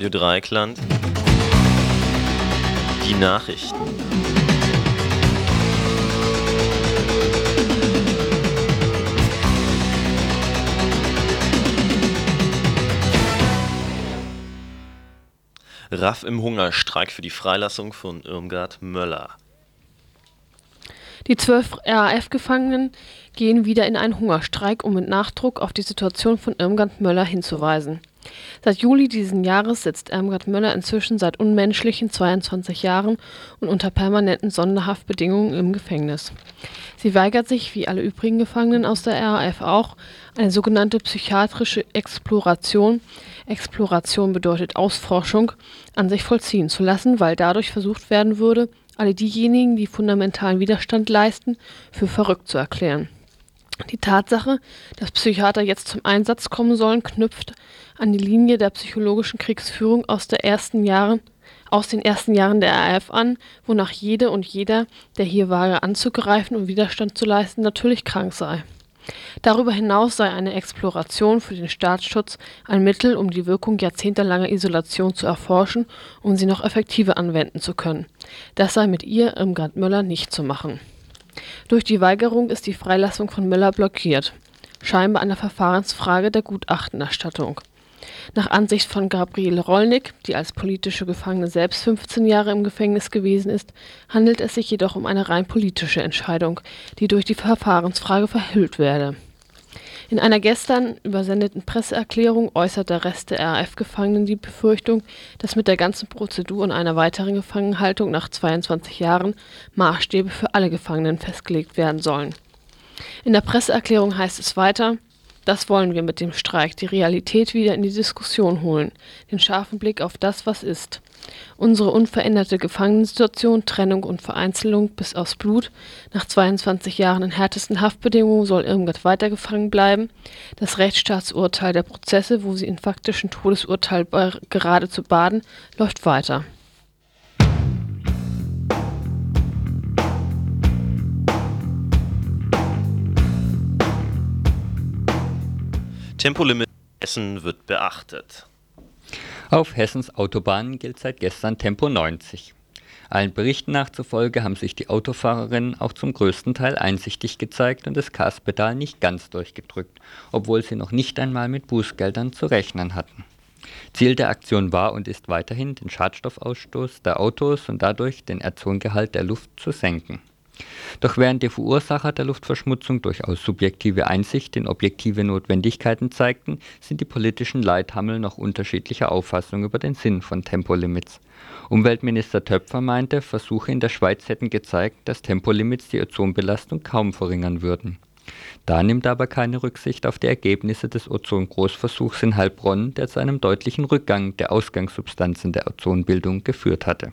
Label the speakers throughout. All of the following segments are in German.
Speaker 1: Radio Dreikland. Die Nachrichten. Raff im Hungerstreik für die Freilassung von Irmgard Möller.
Speaker 2: Die zwölf RAF-Gefangenen gehen wieder in einen Hungerstreik, um mit Nachdruck auf die Situation von Irmgard Möller hinzuweisen. Seit Juli diesen Jahres sitzt Irmgard Möller inzwischen seit unmenschlichen 22 Jahren und unter permanenten Sonderhaftbedingungen im Gefängnis. Sie weigert sich, wie alle übrigen Gefangenen aus der RAF auch, eine sogenannte psychiatrische Exploration Exploration bedeutet Ausforschung an sich vollziehen zu lassen, weil dadurch versucht werden würde, alle diejenigen, die fundamentalen Widerstand leisten, für verrückt zu erklären. Die Tatsache, dass Psychiater jetzt zum Einsatz kommen sollen, knüpft an die Linie der psychologischen Kriegsführung aus, Jahren, aus den ersten Jahren der RAF an, wonach jede und jeder, der hier wage anzugreifen und Widerstand zu leisten, natürlich krank sei. Darüber hinaus sei eine Exploration für den Staatsschutz ein Mittel, um die Wirkung jahrzehntelanger Isolation zu erforschen, um sie noch effektiver anwenden zu können. Das sei mit ihr, Irmgard Möller, nicht zu machen. Durch die Weigerung ist die Freilassung von Möller blockiert, scheinbar an der Verfahrensfrage der Gutachtenerstattung. Nach Ansicht von Gabriele Rollnick, die als politische Gefangene selbst 15 Jahre im Gefängnis gewesen ist, handelt es sich jedoch um eine rein politische Entscheidung, die durch die Verfahrensfrage verhüllt werde. In einer gestern übersendeten Presseerklärung äußert der Rest der RAF-Gefangenen die Befürchtung, dass mit der ganzen Prozedur und einer weiteren Gefangenhaltung nach 22 Jahren Maßstäbe für alle Gefangenen festgelegt werden sollen. In der Presseerklärung heißt es weiter das wollen wir mit dem Streik, die Realität wieder in die Diskussion holen, den scharfen Blick auf das, was ist. Unsere unveränderte Gefangenensituation, Trennung und Vereinzelung bis aufs Blut, nach 22 Jahren in härtesten Haftbedingungen soll Irmgard weiter gefangen bleiben. Das Rechtsstaatsurteil der Prozesse, wo sie in faktischen Todesurteil geradezu baden, läuft weiter.
Speaker 1: Tempolimit in Hessen wird beachtet.
Speaker 3: Auf Hessens Autobahnen gilt seit gestern Tempo 90. Allen Berichten nachzufolge haben sich die Autofahrerinnen auch zum größten Teil einsichtig gezeigt und das Gaspedal nicht ganz durchgedrückt, obwohl sie noch nicht einmal mit Bußgeldern zu rechnen hatten. Ziel der Aktion war und ist weiterhin, den Schadstoffausstoß der Autos und dadurch den Ozongehalt der Luft zu senken. Doch während die Verursacher der Luftverschmutzung durchaus subjektive Einsicht in objektive Notwendigkeiten zeigten, sind die politischen Leithammel noch unterschiedlicher Auffassung über den Sinn von Tempolimits. Umweltminister Töpfer meinte, Versuche in der Schweiz hätten gezeigt, dass Tempolimits die Ozonbelastung kaum verringern würden. Da nimmt aber keine Rücksicht auf die Ergebnisse des Ozongroßversuchs in Heilbronn, der zu einem deutlichen Rückgang der Ausgangssubstanzen der Ozonbildung geführt hatte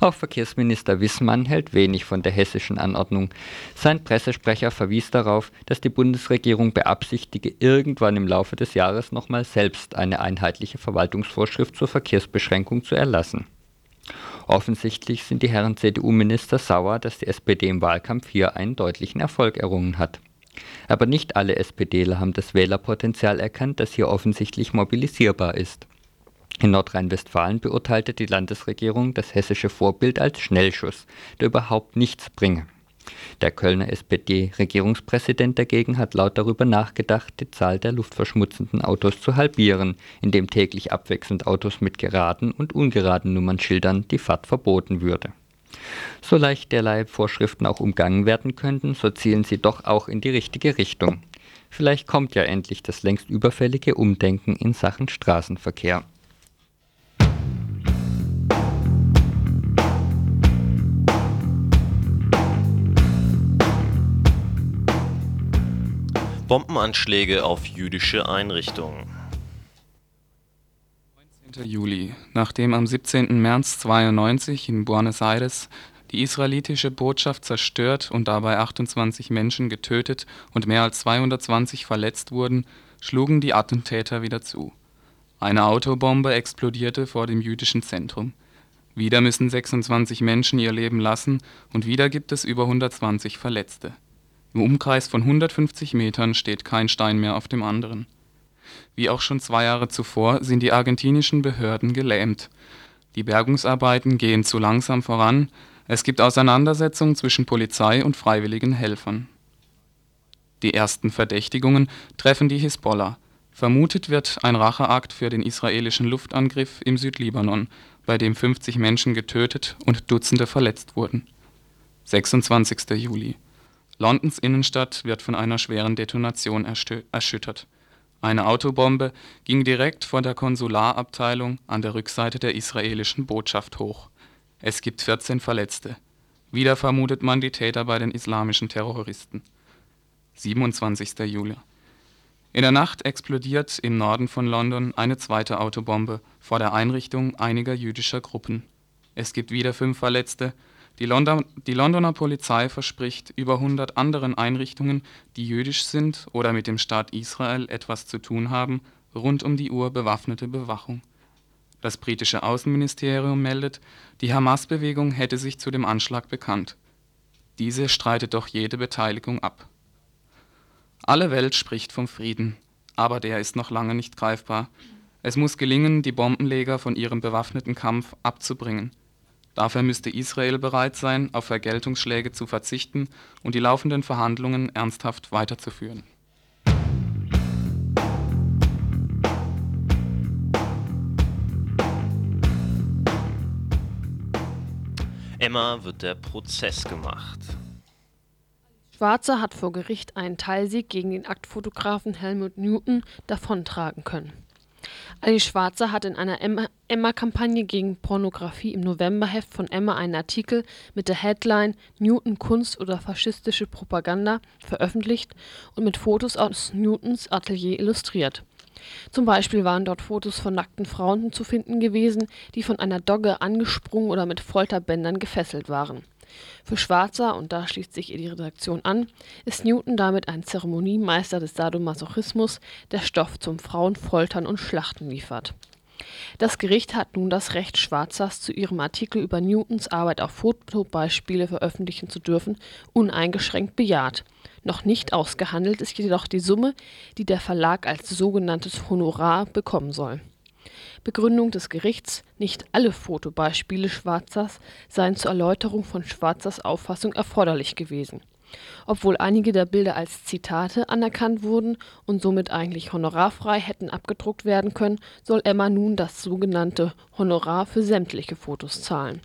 Speaker 3: auch Verkehrsminister Wissmann hält wenig von der hessischen Anordnung. Sein Pressesprecher verwies darauf, dass die Bundesregierung beabsichtige, irgendwann im Laufe des Jahres nochmal selbst eine einheitliche Verwaltungsvorschrift zur Verkehrsbeschränkung zu erlassen. Offensichtlich sind die Herren CDU-Minister sauer, dass die SPD im Wahlkampf hier einen deutlichen Erfolg errungen hat. Aber nicht alle SPDler haben das Wählerpotenzial erkannt, das hier offensichtlich mobilisierbar ist. In Nordrhein-Westfalen beurteilte die Landesregierung das hessische Vorbild als Schnellschuss, der überhaupt nichts bringe. Der Kölner SPD-Regierungspräsident dagegen hat laut darüber nachgedacht, die Zahl der luftverschmutzenden Autos zu halbieren, indem täglich abwechselnd Autos mit geraden und ungeraden Nummernschildern die Fahrt verboten würde. So leicht derlei Vorschriften auch umgangen werden könnten, so zielen sie doch auch in die richtige Richtung. Vielleicht kommt ja endlich das längst überfällige Umdenken in Sachen Straßenverkehr.
Speaker 1: Bombenanschläge auf jüdische Einrichtungen.
Speaker 4: 19. Juli. Nachdem am 17. März 92 in Buenos Aires die israelitische Botschaft zerstört und dabei 28 Menschen getötet und mehr als 220 verletzt wurden, schlugen die Attentäter wieder zu. Eine Autobombe explodierte vor dem jüdischen Zentrum. Wieder müssen 26 Menschen ihr Leben lassen und wieder gibt es über 120 Verletzte. Im Umkreis von 150 Metern steht kein Stein mehr auf dem anderen. Wie auch schon zwei Jahre zuvor sind die argentinischen Behörden gelähmt. Die Bergungsarbeiten gehen zu langsam voran, es gibt Auseinandersetzungen zwischen Polizei und freiwilligen Helfern. Die ersten Verdächtigungen treffen die Hisbollah. Vermutet wird ein Racheakt für den israelischen Luftangriff im Südlibanon, bei dem 50 Menschen getötet und Dutzende verletzt wurden. 26. Juli Londons Innenstadt wird von einer schweren Detonation erschüttert. Eine Autobombe ging direkt vor der Konsularabteilung an der Rückseite der israelischen Botschaft hoch. Es gibt 14 Verletzte. Wieder vermutet man die Täter bei den islamischen Terroristen. 27. Juli. In der Nacht explodiert im Norden von London eine zweite Autobombe vor der Einrichtung einiger jüdischer Gruppen. Es gibt wieder fünf Verletzte. Die, London, die Londoner Polizei verspricht über 100 anderen Einrichtungen, die jüdisch sind oder mit dem Staat Israel etwas zu tun haben, rund um die Uhr bewaffnete Bewachung. Das britische Außenministerium meldet, die Hamas-Bewegung hätte sich zu dem Anschlag bekannt. Diese streitet doch jede Beteiligung ab. Alle Welt spricht vom Frieden, aber der ist noch lange nicht greifbar. Es muss gelingen, die Bombenleger von ihrem bewaffneten Kampf abzubringen. Dafür müsste Israel bereit sein, auf Vergeltungsschläge zu verzichten und die laufenden Verhandlungen ernsthaft weiterzuführen.
Speaker 1: Emma wird der Prozess gemacht.
Speaker 2: Schwarzer hat vor Gericht einen Teilsieg gegen den Aktfotografen Helmut Newton davontragen können. Alice Schwarzer hat in einer Emma-Kampagne gegen Pornografie im Novemberheft von Emma einen Artikel mit der Headline Newton Kunst oder faschistische Propaganda veröffentlicht und mit Fotos aus Newtons Atelier illustriert. Zum Beispiel waren dort Fotos von nackten Frauen zu finden gewesen, die von einer Dogge angesprungen oder mit Folterbändern gefesselt waren. Für Schwarzer, und da schließt sich die Redaktion an, ist Newton damit ein Zeremoniemeister des Sadomasochismus, der Stoff zum Frauenfoltern und Schlachten liefert. Das Gericht hat nun das Recht Schwarzers, zu ihrem Artikel über Newtons Arbeit auf Fotobeispiele veröffentlichen zu dürfen, uneingeschränkt bejaht noch nicht ausgehandelt ist jedoch die Summe, die der Verlag als sogenanntes Honorar bekommen soll. Begründung des Gerichts: Nicht alle Fotobeispiele Schwarzers seien zur Erläuterung von Schwarzers Auffassung erforderlich gewesen. Obwohl einige der Bilder als Zitate anerkannt wurden und somit eigentlich honorarfrei hätten abgedruckt werden können, soll Emma nun das sogenannte Honorar für sämtliche Fotos zahlen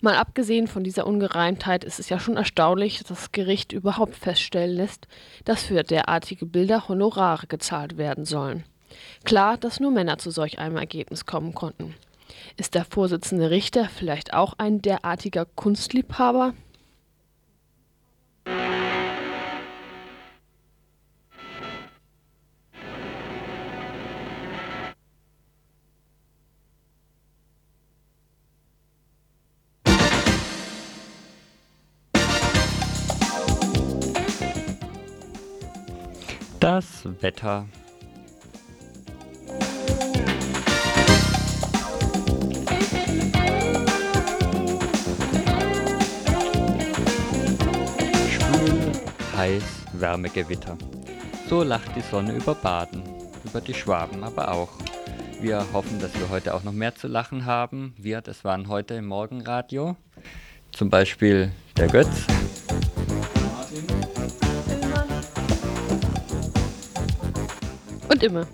Speaker 2: Mal abgesehen von dieser Ungereimtheit ist es ja schon erstaunlich, dass das Gericht überhaupt feststellen lässt, dass für derartige Bilder Honorare gezahlt werden sollen. Klar, dass nur Männer zu solch einem Ergebnis kommen konnten. Ist der Vorsitzende Richter vielleicht auch ein derartiger Kunstliebhaber?
Speaker 3: Das Wetter. Wärmegewitter. So lacht die Sonne über Baden, über die Schwaben aber auch. Wir hoffen, dass wir heute auch noch mehr zu lachen haben. Wir, das waren heute im Morgenradio. Zum Beispiel der Götz.
Speaker 2: Und immer.